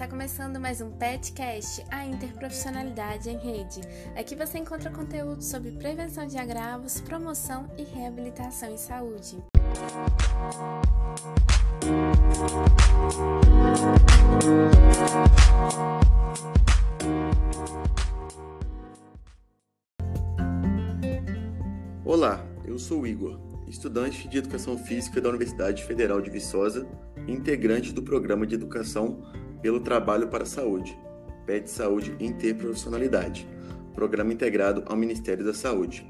Está começando mais um PetCast, a interprofissionalidade em rede. Aqui você encontra conteúdo sobre prevenção de agravos, promoção e reabilitação em saúde. Olá, eu sou Igor, estudante de Educação Física da Universidade Federal de Viçosa integrante do Programa de Educação pelo Trabalho para a Saúde, PET Saúde Interprofissionalidade, programa integrado ao Ministério da Saúde.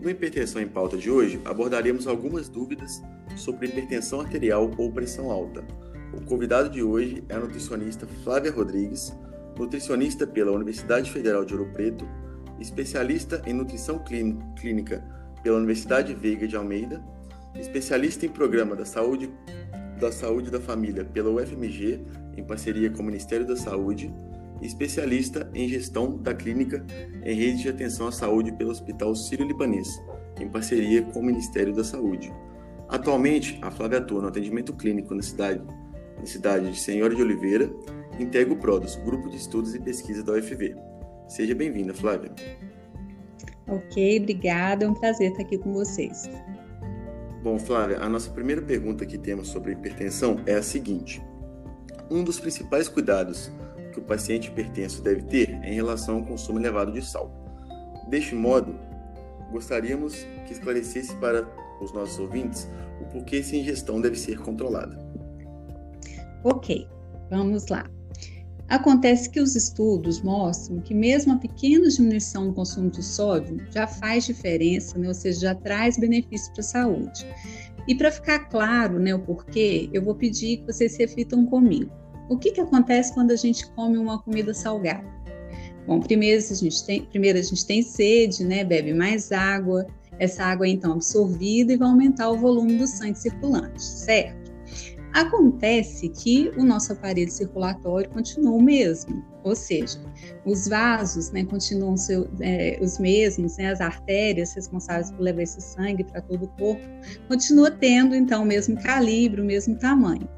No Hipertensão em Pauta de hoje, abordaremos algumas dúvidas sobre hipertensão arterial ou pressão alta. O convidado de hoje é a nutricionista Flávia Rodrigues, nutricionista pela Universidade Federal de Ouro Preto, especialista em nutrição clínica pela Universidade Veiga de Almeida, especialista em programa da saúde da Saúde da Família pela UFMG, em parceria com o Ministério da Saúde, e especialista em gestão da clínica em rede de atenção à saúde pelo Hospital Sírio-Libanês, em parceria com o Ministério da Saúde. Atualmente, a Flávia atua no atendimento clínico na cidade, na cidade de Senhora de Oliveira, integra o PRODUS, Grupo de Estudos e Pesquisa da UFV. Seja bem-vinda, Flávia. Ok, obrigada. É um prazer estar aqui com vocês. Bom, Flávia, a nossa primeira pergunta que temos sobre hipertensão é a seguinte: Um dos principais cuidados que o paciente hipertenso deve ter é em relação ao consumo elevado de sal. Deste modo, gostaríamos que esclarecesse para os nossos ouvintes o porquê essa ingestão deve ser controlada. Ok, vamos lá. Acontece que os estudos mostram que mesmo a pequena diminuição no consumo de sódio já faz diferença, né? ou seja, já traz benefício para a saúde. E para ficar claro né, o porquê, eu vou pedir que vocês reflitam comigo. O que, que acontece quando a gente come uma comida salgada? Bom, primeiro a gente tem, primeiro a gente tem sede, né? Bebe mais água. Essa água é então absorvida e vai aumentar o volume do sangue circulante, certo? Acontece que o nosso aparelho circulatório continua o mesmo, ou seja, os vasos né, continuam seu, é, os mesmos, né, as artérias responsáveis por levar esse sangue para todo o corpo, continua tendo então o mesmo calibre, o mesmo tamanho.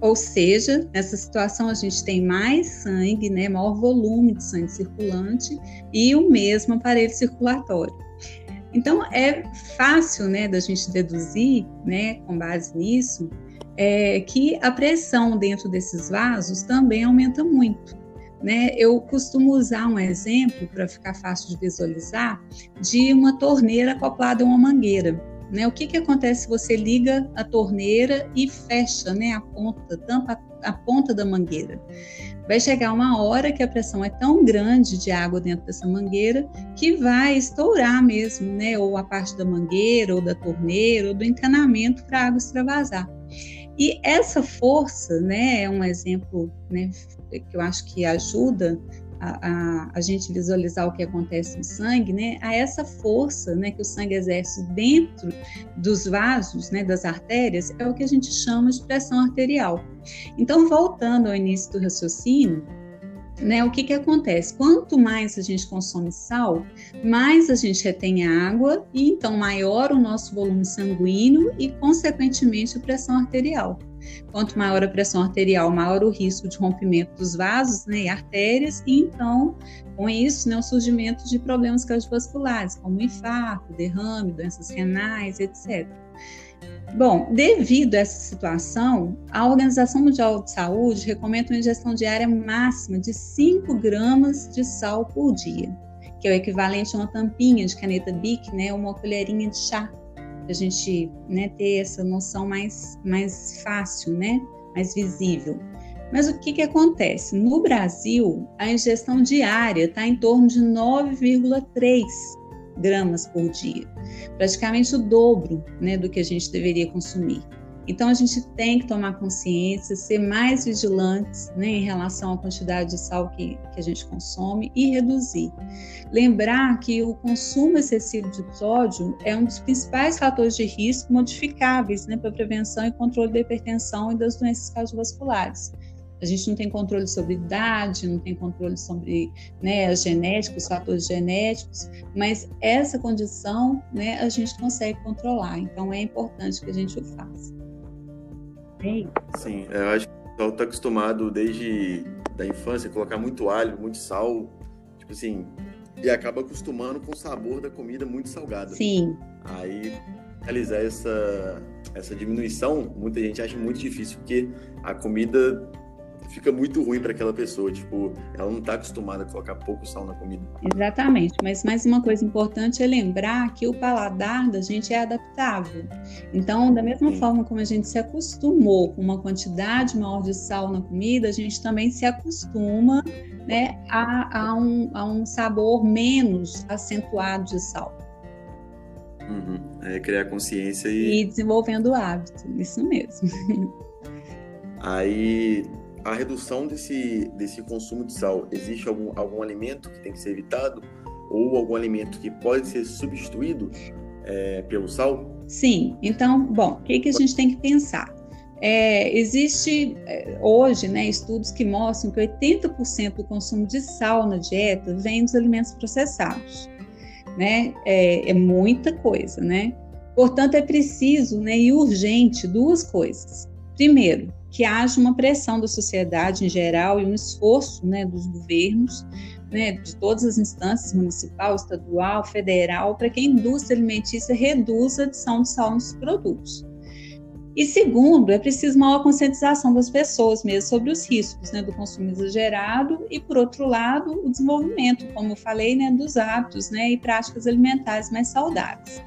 Ou seja, nessa situação a gente tem mais sangue, né, maior volume de sangue circulante e o mesmo aparelho circulatório. Então é fácil, né, da gente deduzir, né, com base nisso, é, que a pressão dentro desses vasos também aumenta muito. Né? Eu costumo usar um exemplo para ficar fácil de visualizar de uma torneira acoplada a uma mangueira. Né? O que, que acontece se você liga a torneira e fecha né, a ponta, tampa a ponta da mangueira? Vai chegar uma hora que a pressão é tão grande de água dentro dessa mangueira que vai estourar mesmo, né? Ou a parte da mangueira, ou da torneira, ou do encanamento para a água extravasar. E essa força, né, é um exemplo né, que eu acho que ajuda a, a, a, gente visualizar o que acontece no sangue, né, a essa força né, que o sangue exerce dentro dos vasos, né, das artérias, é o que a gente chama de pressão arterial. Então, voltando ao início do raciocínio, né, o que, que acontece? Quanto mais a gente consome sal, mais a gente retém água e então maior o nosso volume sanguíneo e, consequentemente, a pressão arterial. Quanto maior a pressão arterial, maior o risco de rompimento dos vasos né, e artérias, e então, com isso, né, o surgimento de problemas cardiovasculares, como infarto, derrame, doenças renais, etc. Bom, devido a essa situação, a Organização Mundial de Saúde recomenda uma ingestão diária máxima de 5 gramas de sal por dia, que é o equivalente a uma tampinha de caneta Bic, né, uma colherinha de chá, para a gente né, ter essa noção mais, mais fácil, né, mais visível. Mas o que, que acontece? No Brasil, a ingestão diária está em torno de 9,3 gramas por dia, praticamente o dobro né, do que a gente deveria consumir. Então a gente tem que tomar consciência, ser mais vigilantes né, em relação à quantidade de sal que, que a gente consome e reduzir. Lembrar que o consumo excessivo de sódio é um dos principais fatores de risco modificáveis né, para prevenção e controle da hipertensão e das doenças cardiovasculares. A gente não tem controle sobre idade, não tem controle sobre né, a genética, os fatores genéticos, mas essa condição né, a gente consegue controlar. Então é importante que a gente o faça. É Sim, eu acho que o pessoal está acostumado desde da infância, colocar muito alho, muito sal, tipo assim, e acaba acostumando com o sabor da comida muito salgada. Sim. Aí, realizar essa, essa diminuição, muita gente acha muito difícil, porque a comida fica muito ruim para aquela pessoa. Tipo, ela não está acostumada a colocar pouco sal na comida. Exatamente. Mas mais uma coisa importante é lembrar que o paladar da gente é adaptável. Então, da mesma Sim. forma como a gente se acostumou com uma quantidade maior de sal na comida, a gente também se acostuma né, a, a, um, a um sabor menos acentuado de sal. Uhum. É criar consciência e... e desenvolvendo o hábito, isso mesmo. Aí a redução desse, desse consumo de sal, existe algum, algum alimento que tem que ser evitado? Ou algum alimento que pode ser substituído é, pelo sal? Sim, então, bom, o que, que a gente tem que pensar? É, existe é, hoje né, estudos que mostram que 80% do consumo de sal na dieta vem dos alimentos processados. Né? É, é, muita coisa, né? Portanto, é preciso né, e urgente duas coisas. Primeiro, que haja uma pressão da sociedade em geral e um esforço né, dos governos, né, de todas as instâncias, municipal, estadual, federal, para que a indústria alimentícia reduza a adição de sal nos produtos. E segundo, é preciso maior conscientização das pessoas mesmo sobre os riscos né, do consumo exagerado e, por outro lado, o desenvolvimento, como eu falei, né, dos hábitos né, e práticas alimentares mais saudáveis.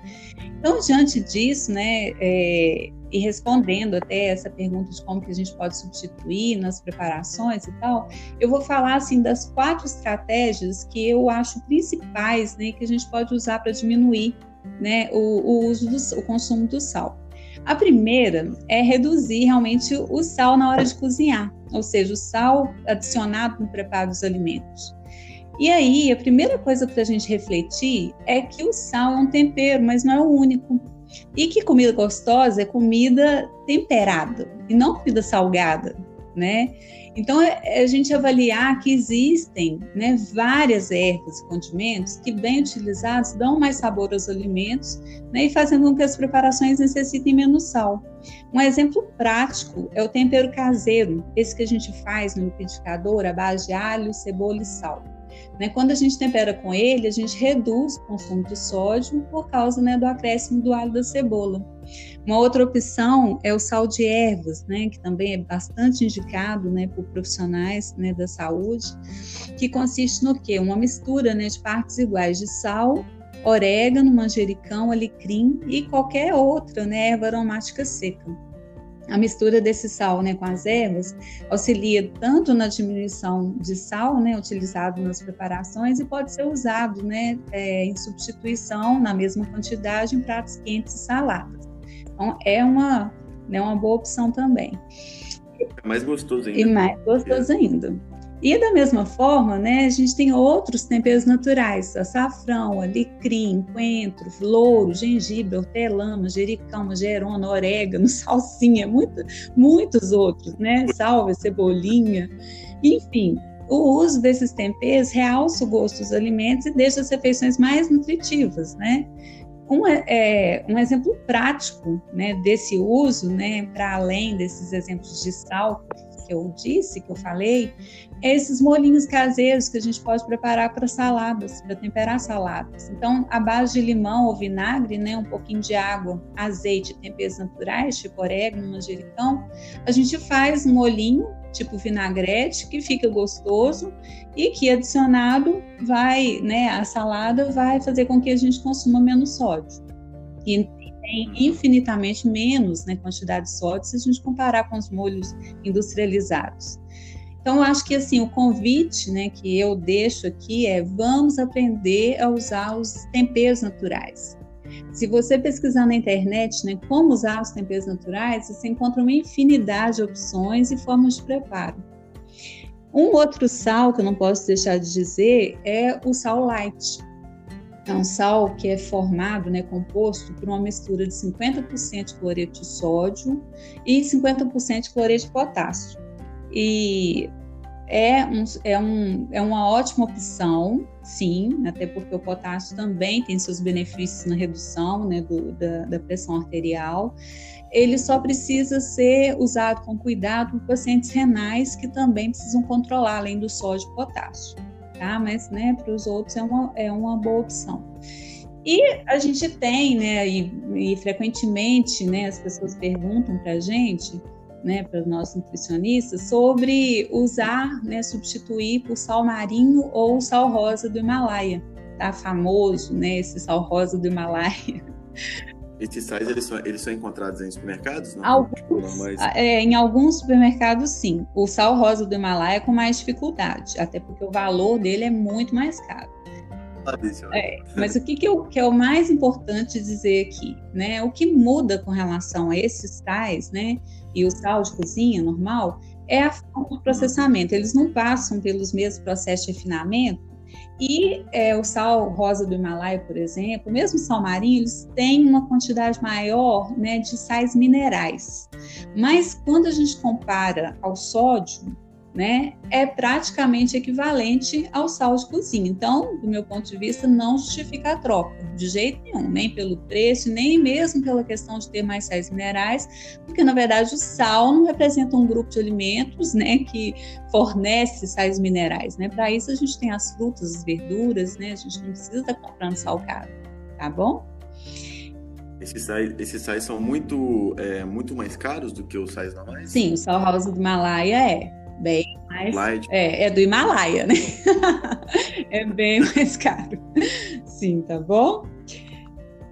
Então, diante disso, né, é, e respondendo até essa pergunta de como que a gente pode substituir nas preparações e tal, eu vou falar assim das quatro estratégias que eu acho principais, né, que a gente pode usar para diminuir, né, o, o uso do o consumo do sal. A primeira é reduzir realmente o sal na hora de cozinhar, ou seja, o sal adicionado no preparo dos alimentos. E aí, a primeira coisa para a gente refletir é que o sal é um tempero, mas não é o único. E que comida gostosa é comida temperada e não comida salgada, né? Então, é, é a gente avaliar que existem né, várias ervas e condimentos que, bem utilizados, dão mais sabor aos alimentos né, e fazendo com que as preparações necessitem menos sal. Um exemplo prático é o tempero caseiro, esse que a gente faz no liquidificador à base de alho, cebola e sal. Né? Quando a gente tempera com ele, a gente reduz o consumo de sódio por causa né, do acréscimo do alho da cebola. Uma outra opção é o sal de ervas, né, que também é bastante indicado né, por profissionais né, da saúde, que consiste no quê? Uma mistura né, de partes iguais de sal, orégano, manjericão, alecrim e qualquer outra né, erva aromática seca. A mistura desse sal né, com as ervas auxilia tanto na diminuição de sal né, utilizado nas preparações e pode ser usado né, é, em substituição na mesma quantidade em pratos quentes e saladas. Então, é uma, né, uma boa opção também. É mais gostoso ainda. E mais gostoso ainda. E da mesma forma, né, a gente tem outros temperos naturais, açafrão, alecrim, coentro, louro, gengibre, hortelã, manjericão, manjerona, orégano, salsinha, muito, muitos outros, né, salve, cebolinha, enfim. O uso desses temperos realça o gosto dos alimentos e deixa as refeições mais nutritivas, né? Um, é, um exemplo prático né, desse uso, né, para além desses exemplos de sal que eu disse, que eu falei, é esses molinhos caseiros que a gente pode preparar para saladas, para temperar saladas. Então, a base de limão ou vinagre, né, um pouquinho de água, azeite, temperos naturais, tipo orégano, manjericão, a gente faz um molinho tipo vinagrete que fica gostoso e que adicionado vai, né, a salada vai fazer com que a gente consuma menos sódio. E tem infinitamente menos né, quantidade de sódio se a gente comparar com os molhos industrializados. Então, eu acho que assim, o convite né, que eu deixo aqui é vamos aprender a usar os temperos naturais. Se você pesquisar na internet né, como usar os temperos naturais, você encontra uma infinidade de opções e formas de preparo. Um outro sal que eu não posso deixar de dizer é o sal light. É um sal que é formado, né, composto por uma mistura de 50% de cloreto de sódio e 50% de cloreto de potássio. E é, um, é, um, é uma ótima opção, sim, até porque o potássio também tem seus benefícios na redução né, do, da, da pressão arterial. ele só precisa ser usado com cuidado por pacientes renais que também precisam controlar, além do sódio e potássio, tá? Mas, né, para os outros é uma, é uma boa opção. E a gente tem, né, e, e frequentemente, né, as pessoas perguntam para a gente, né, para os nossos nutricionistas, sobre usar, né, substituir por sal marinho ou sal rosa do Himalaia, tá? Famoso, né, esse sal rosa do Himalaia. Esses sais, eles são, eles são encontrados em supermercados? Não? Alguns, é, em alguns supermercados, sim. O sal rosa do Himalaia é com mais dificuldade, até porque o valor dele é muito mais caro. É, mas o que, que, eu, que é o mais importante dizer aqui, né? O que muda com relação a esses sais, né? E o sal de cozinha normal é a forma de processamento. Eles não passam pelos mesmos processos de refinamento e é, o sal rosa do Himalaia, por exemplo, mesmo sal marinho, eles têm uma quantidade maior né, de sais minerais. Mas quando a gente compara ao sódio, né, é praticamente equivalente ao sal de cozinha. Então, do meu ponto de vista, não justifica a troca, de jeito nenhum, nem pelo preço, nem mesmo pela questão de ter mais sais minerais, porque na verdade o sal não representa um grupo de alimentos, né, que fornece sais minerais, né? Para isso a gente tem as frutas, as verduras, né? A gente não precisa estar comprando sal caro, tá bom? Esses sais, esses sais são muito, é, muito mais caros do que os sais normais? Sim, o sal rosa do Himalaia é bem mais. Light. É, é do Himalaia, né? é bem mais caro. Sim, tá bom?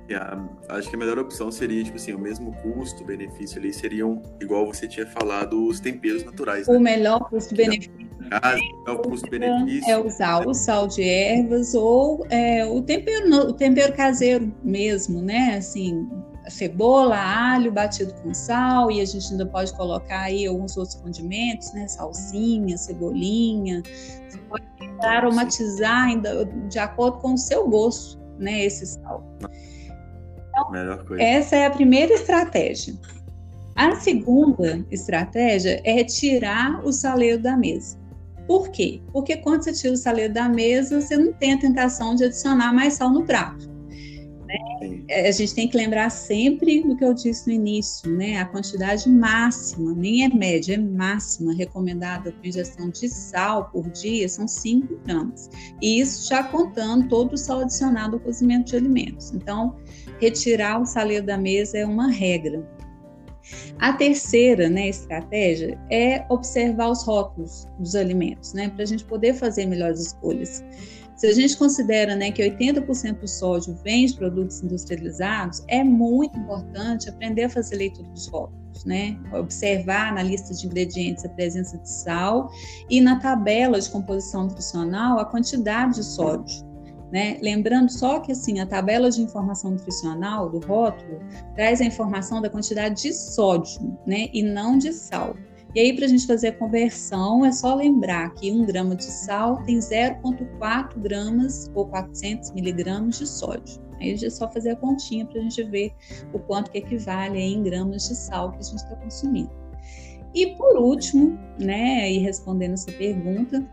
Yeah, acho que a melhor opção seria, tipo assim, o mesmo custo, benefício ali seriam, igual você tinha falado, os temperos naturais. Né? O melhor custo-benefício. É o custo-benefício. É usar o sal de ervas ou é, o, tempero, o tempero caseiro mesmo, né? Assim, cebola, alho batido com sal e a gente ainda pode colocar aí alguns outros condimentos, né? Salsinha, cebolinha. Você pode aromatizar ainda de acordo com o seu gosto, né? Esse sal. Então, essa é a primeira estratégia. A segunda estratégia é tirar o saleiro da mesa. Por quê? Porque quando você tira o saleiro da mesa, você não tem a tentação de adicionar mais sal no prato. Né? A gente tem que lembrar sempre do que eu disse no início, né? A quantidade máxima, nem é média, é máxima recomendada para ingestão de sal por dia são 5 gramas. E isso já contando todo o sal adicionado ao cozimento de alimentos. Então, retirar o saleiro da mesa é uma regra. A terceira né, estratégia é observar os rótulos dos alimentos, né, para a gente poder fazer melhores escolhas. Se a gente considera né, que 80% do sódio vem de produtos industrializados, é muito importante aprender a fazer leitura dos rótulos, né? Observar na lista de ingredientes a presença de sal e na tabela de composição nutricional a quantidade de sódio. Né? Lembrando só que assim a tabela de informação nutricional do rótulo traz a informação da quantidade de sódio, né, e não de sal. E aí, para a gente fazer a conversão, é só lembrar que um grama de sal tem 0,4 gramas ou 400 miligramas de sódio. Aí é só fazer a continha para a gente ver o quanto que equivale em gramas de sal que a gente está consumindo. E por último, né, e respondendo essa pergunta,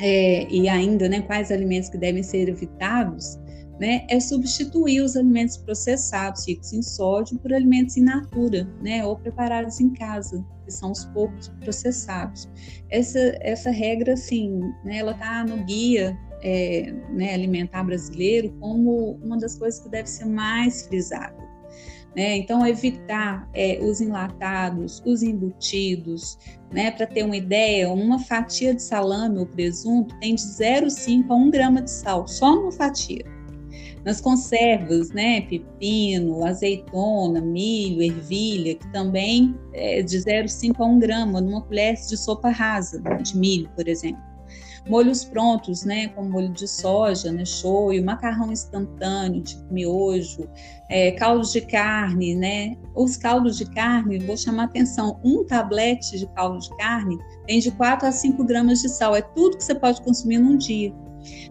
é, e ainda, né, quais alimentos que devem ser evitados, né, é substituir os alimentos processados ricos em sódio por alimentos in natura, né, ou preparados em casa, que são os poucos processados. Essa, essa regra, assim, né, ela está no guia é, né, alimentar brasileiro como uma das coisas que deve ser mais frisada. Né? Então, evitar é, os enlatados, os embutidos. Né? Para ter uma ideia, uma fatia de salame ou presunto tem de 0,5 a 1 grama de sal, só uma fatia. Nas conservas, né, pepino, azeitona, milho, ervilha, que também é de 0,5 a 1 grama numa colher de sopa rasa de milho, por exemplo. Molhos prontos, né, como molho de soja, né, shoyu, macarrão instantâneo, tipo miojo, é, caldos de carne, né. Os caldos de carne, vou chamar atenção, um tablete de caldo de carne tem de 4 a 5 gramas de sal. É tudo que você pode consumir num dia.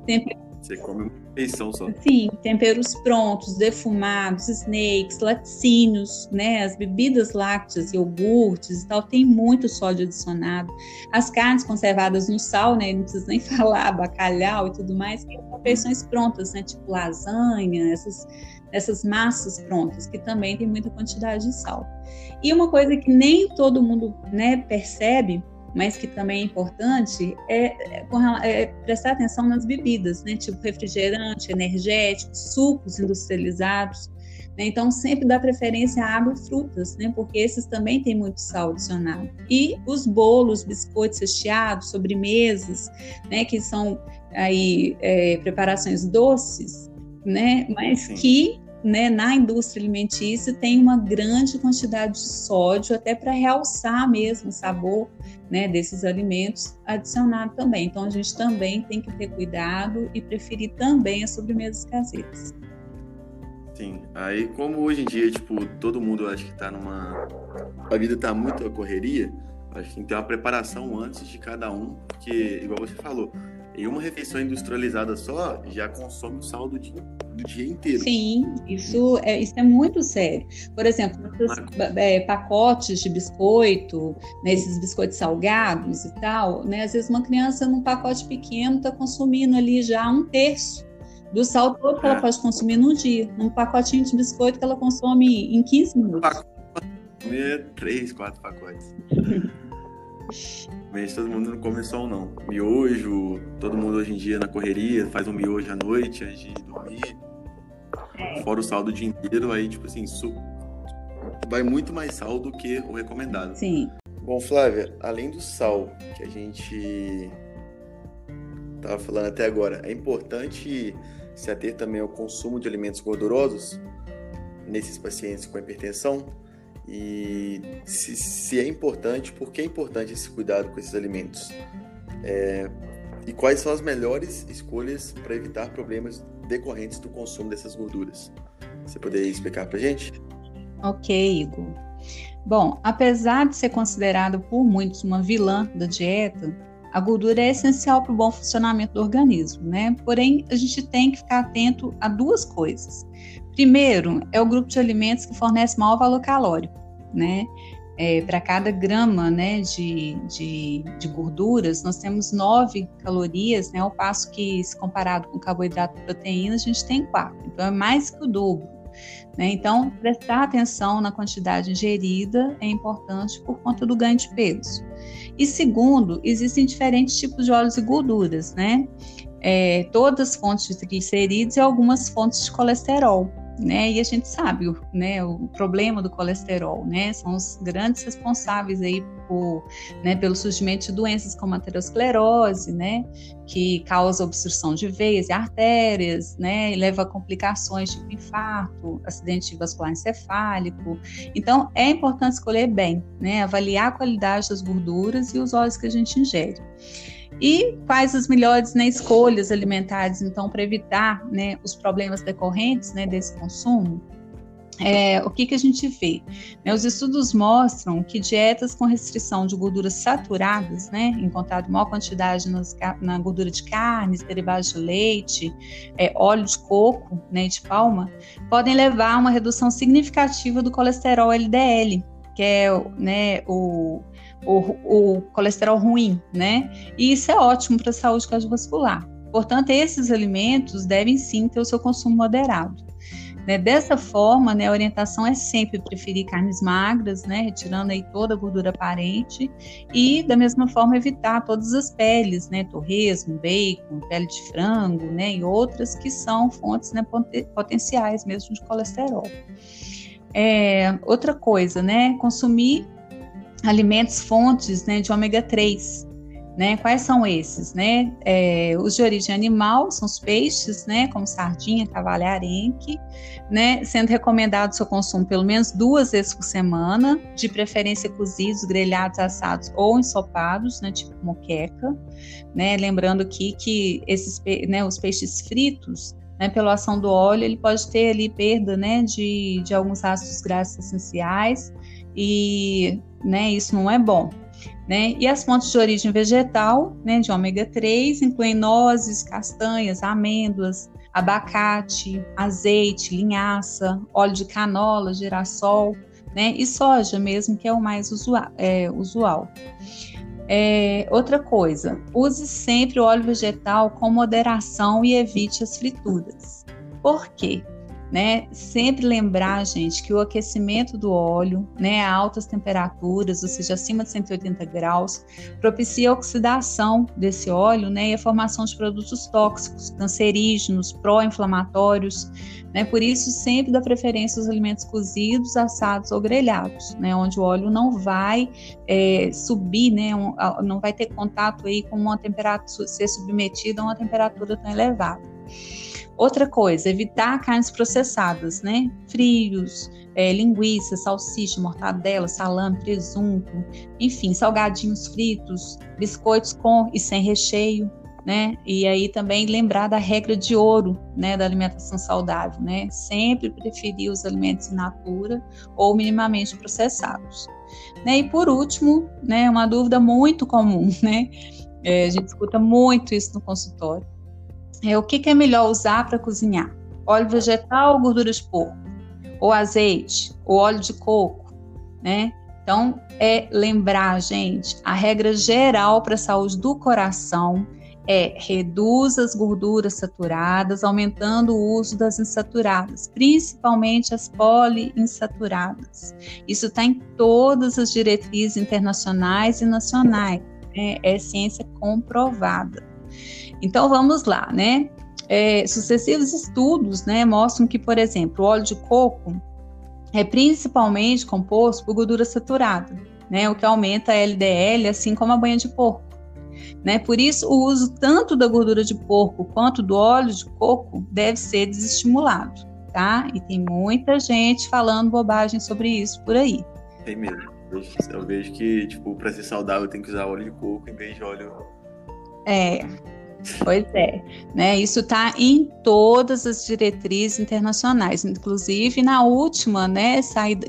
Tempero Você come uma refeição só. Sim, temperos prontos, defumados, snakes, laticínios, né? As bebidas lácteas, iogurtes e tal, tem muito sódio adicionado. As carnes conservadas no sal, né? Não precisa nem falar, bacalhau e tudo mais, tem refeições prontas, né? Tipo lasanha, essas, essas massas prontas, que também tem muita quantidade de sal. E uma coisa que nem todo mundo né, percebe mas que também é importante, é, é, é, prestar atenção nas bebidas, né? Tipo refrigerante, energéticos, sucos industrializados. Né? Então, sempre dá preferência a água e frutas, né? Porque esses também têm muito sal adicionado. E os bolos, biscoitos recheados, sobremesas, né? Que são aí é, preparações doces, né? Mas Sim. que né, na indústria alimentícia tem uma grande quantidade de sódio, até para realçar mesmo o sabor né, desses alimentos adicionado também. Então a gente também tem que ter cuidado e preferir também as sobremesas caseiras. Sim, aí como hoje em dia, tipo, todo mundo acho que está numa. A vida está muito a correria, acho que tem que ter uma preparação antes de cada um, porque, igual você falou, em uma refeição industrializada só, já consome o sal do dia, do dia inteiro. Sim, isso é, isso é muito sério. Por exemplo, é, pacotes de biscoito, né, esses biscoitos salgados e tal, né, às vezes uma criança num pacote pequeno está consumindo ali já um terço do sal todo que ela é. pode consumir no dia. Num pacotinho de biscoito que ela consome em 15 minutos. Três, quatro pacotes. Mas todo mundo não come só não. Miojo, todo mundo hoje em dia na correria faz um miojo à noite antes de dormir. É. Fora o sal do dia inteiro, aí, tipo assim, su... vai muito mais sal do que o recomendado. Sim. Bom, Flávia, além do sal que a gente tava falando até agora, é importante se ater também ao consumo de alimentos gordurosos nesses pacientes com hipertensão? E se, se, é importante, por que é importante esse cuidado com esses alimentos? É, e quais são as melhores escolhas para evitar problemas decorrentes do consumo dessas gorduras? Você poderia explicar para gente? Ok, Igor. Bom, apesar de ser considerado por muitos uma vilã da dieta, a gordura é essencial para o bom funcionamento do organismo, né? Porém, a gente tem que ficar atento a duas coisas. Primeiro, é o grupo de alimentos que fornece maior valor calórico, né? É, para cada grama né, de, de, de, gorduras, nós temos 9 calorias, né, ao passo que, se comparado com carboidrato e proteína, a gente tem 4. Então, é mais que o dobro. Né? Então, prestar atenção na quantidade ingerida é importante por conta do ganho de peso. E segundo, existem diferentes tipos de óleos e gorduras, né? É, todas fontes de triglicerídeos e algumas fontes de colesterol né? E a gente sabe, né, o problema do colesterol, né? São os grandes responsáveis aí por, né, pelo surgimento de doenças como a aterosclerose, né, que causa obstrução de veias e artérias, né, e leva a complicações tipo infarto, acidente vascular encefálico. Então, é importante escolher bem, né, avaliar a qualidade das gorduras e os óleos que a gente ingere. E quais as melhores né, escolhas alimentares, então, para evitar né, os problemas decorrentes né, desse consumo? É, o que, que a gente vê? Né, os estudos mostram que dietas com restrição de gorduras saturadas, né, encontrado maior quantidade nas, na gordura de carnes, derivados de leite, é, óleo de coco né, de palma, podem levar a uma redução significativa do colesterol LDL, que é né, o o, o colesterol ruim, né? E isso é ótimo para a saúde cardiovascular. Portanto, esses alimentos devem sim ter o seu consumo moderado. Né? Dessa forma, né, a orientação é sempre preferir carnes magras, né, retirando aí toda a gordura aparente, e da mesma forma evitar todas as peles, né, torresmo, bacon, pele de frango, né, e outras que são fontes né, potenciais mesmo de colesterol. É, outra coisa, né, consumir alimentos fontes né, de ômega 3. Né? Quais são esses? Né? É, os de origem animal são os peixes, né? como sardinha, cavalho arenque, né? sendo recomendado o seu consumo pelo menos duas vezes por semana, de preferência cozidos, grelhados, assados ou ensopados, né? tipo moqueca. Né? Lembrando aqui que esses, né, os peixes fritos, né, pela ação do óleo, ele pode ter ali perda né, de, de alguns ácidos graxos essenciais, e né, isso não é bom. Né? E as fontes de origem vegetal, né, de ômega 3, incluem nozes, castanhas, amêndoas, abacate, azeite, linhaça, óleo de canola, girassol, né, e soja mesmo, que é o mais usual. É, usual. É, outra coisa, use sempre o óleo vegetal com moderação e evite as frituras. Por quê? Né? Sempre lembrar, gente, que o aquecimento do óleo, né, a altas temperaturas, ou seja, acima de 180 graus, propicia a oxidação desse óleo, né, e a formação de produtos tóxicos, cancerígenos, pró-inflamatórios, né? Por isso sempre dá preferência aos alimentos cozidos, assados ou grelhados, né, onde o óleo não vai é, subir, né, um, não vai ter contato aí com uma temperatura, ser submetido a uma temperatura tão elevada. Outra coisa, evitar carnes processadas, né? Frios, é, linguiça, salsicha, mortadela, salame, presunto, enfim, salgadinhos fritos, biscoitos com e sem recheio, né? E aí também lembrar da regra de ouro, né, da alimentação saudável, né? Sempre preferir os alimentos in natura ou minimamente processados. Né? E por último, né, uma dúvida muito comum, né? É, a gente escuta muito isso no consultório é, o que, que é melhor usar para cozinhar? Óleo vegetal ou gordura de porco? Ou azeite? Ou óleo de coco? Né? Então, é lembrar, gente, a regra geral para a saúde do coração é reduz as gorduras saturadas, aumentando o uso das insaturadas, principalmente as poliinsaturadas. Isso está em todas as diretrizes internacionais e nacionais, né? é ciência comprovada. Então vamos lá, né? É, sucessivos estudos né, mostram que, por exemplo, o óleo de coco é principalmente composto por gordura saturada, né, o que aumenta a LDL, assim como a banha de porco. Né? Por isso, o uso tanto da gordura de porco quanto do óleo de coco deve ser desestimulado, tá? E tem muita gente falando bobagem sobre isso por aí. Tem mesmo. Eu vejo que, tipo, para ser saudável tem que usar óleo de coco em vez de óleo. É, Pois é, né? Isso está em todas as diretrizes internacionais, inclusive na última, né,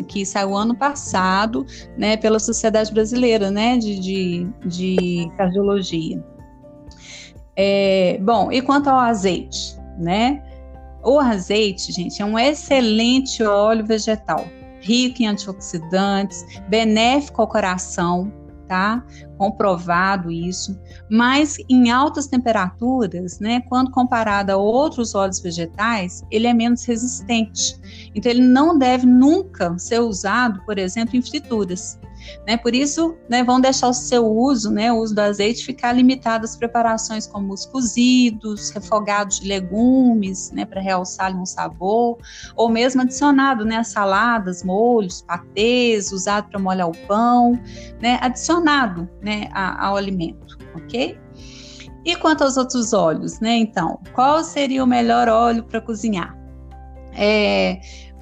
que saiu ano passado, né, pela Sociedade Brasileira, né, de, de, de cardiologia. É, bom, e quanto ao azeite, né? O azeite, gente, é um excelente óleo vegetal, rico em antioxidantes, benéfico ao coração, tá? Comprovado isso, mas em altas temperaturas, né, quando comparado a outros óleos vegetais, ele é menos resistente. Então ele não deve nunca ser usado, por exemplo, em frituras. Né? Por isso, né, vão deixar o seu uso, né, o uso do azeite, ficar limitado às preparações como os cozidos, refogados de legumes, né, para realçar um sabor, ou mesmo adicionado né, a saladas, molhos, patês, usado para molhar o pão, né, adicionado né, ao alimento, ok? E quanto aos outros óleos, né? Então, qual seria o melhor óleo para cozinhar? É,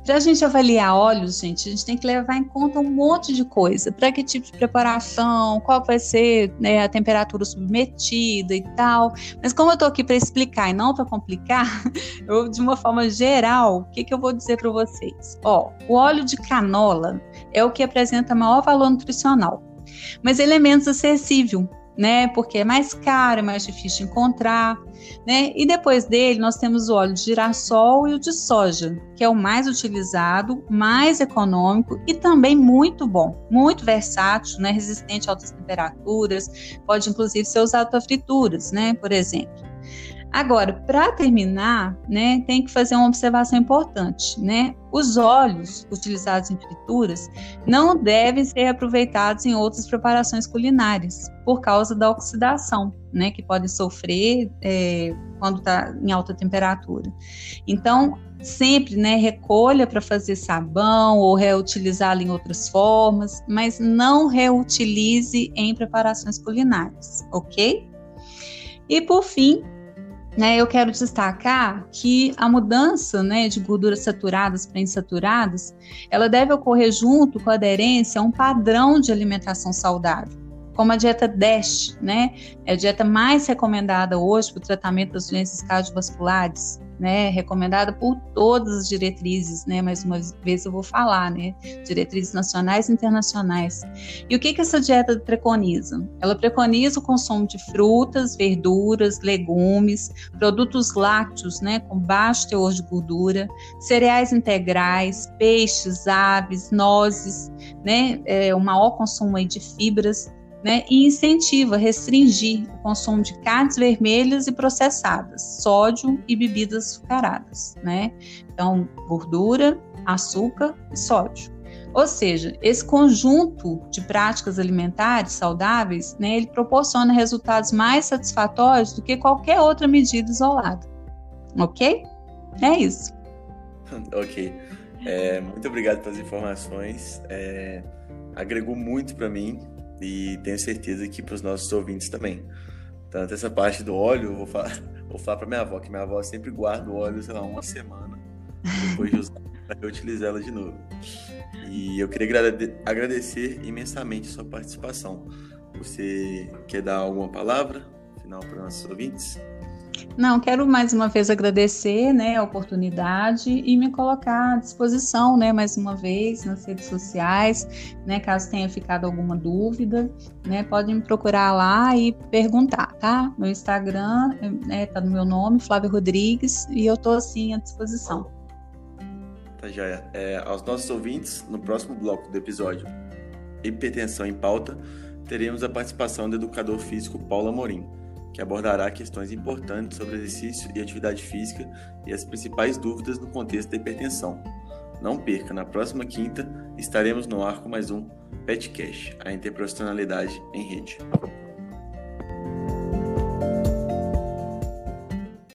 para a gente avaliar óleos, gente, a gente tem que levar em conta um monte de coisa. Para que tipo de preparação, qual vai ser né, a temperatura submetida e tal. Mas como eu estou aqui para explicar e não para complicar, eu, de uma forma geral, o que, que eu vou dizer para vocês? Ó, o óleo de canola é o que apresenta maior valor nutricional, mas ele é acessível né? Porque é mais caro, é mais difícil de encontrar, né? E depois dele nós temos o óleo de girassol e o de soja, que é o mais utilizado, mais econômico e também muito bom, muito versátil, né? Resistente a altas temperaturas, pode inclusive ser usado para frituras, né? Por exemplo. Agora, para terminar, né, tem que fazer uma observação importante, né? Os óleos utilizados em frituras não devem ser aproveitados em outras preparações culinárias por causa da oxidação, né, que podem sofrer é, quando está em alta temperatura. Então, sempre, né, recolha para fazer sabão ou reutilizá-lo em outras formas, mas não reutilize em preparações culinárias, ok? E por fim, né, eu quero destacar que a mudança né, de gorduras saturadas para insaturadas, ela deve ocorrer junto com a aderência a um padrão de alimentação saudável, como a dieta DASH, né? É a dieta mais recomendada hoje para o tratamento das doenças cardiovasculares né, recomendada por todas as diretrizes, né, mais uma vez eu vou falar, né, diretrizes nacionais e internacionais. E o que que essa dieta preconiza? Ela preconiza o consumo de frutas, verduras, legumes, produtos lácteos, né, com baixo teor de gordura, cereais integrais, peixes, aves, nozes, né, é, o maior consumo aí de fibras, né, e incentiva a restringir o consumo de carnes vermelhas e processadas, sódio e bebidas açucaradas, né? Então, gordura, açúcar e sódio. Ou seja, esse conjunto de práticas alimentares saudáveis, né, ele proporciona resultados mais satisfatórios do que qualquer outra medida isolada. Ok? É isso. ok. É, muito obrigado pelas informações. É, agregou muito para mim e tenho certeza que para os nossos ouvintes também. Tanto essa parte do óleo, vou falar, vou falar para minha avó, que minha avó sempre guarda o óleo, sei lá, uma semana, depois de usar, para utilizar ela de novo. E eu queria agradecer imensamente a sua participação. Você quer dar alguma palavra final para nossos ouvintes? Não, quero mais uma vez agradecer né, a oportunidade e me colocar à disposição, né, mais uma vez, nas redes sociais, né, caso tenha ficado alguma dúvida, né, podem me procurar lá e perguntar, tá? Meu Instagram né, tá no meu nome, Flávia Rodrigues, e eu tô assim à disposição. Tá já é, aos nossos ouvintes, no próximo bloco do episódio Hipertensão em Pauta, teremos a participação do educador físico Paulo Amorim que abordará questões importantes sobre exercício e atividade física e as principais dúvidas no contexto da hipertensão. Não perca, na próxima quinta estaremos no ar com mais um PetCash, a interprofissionalidade em rede.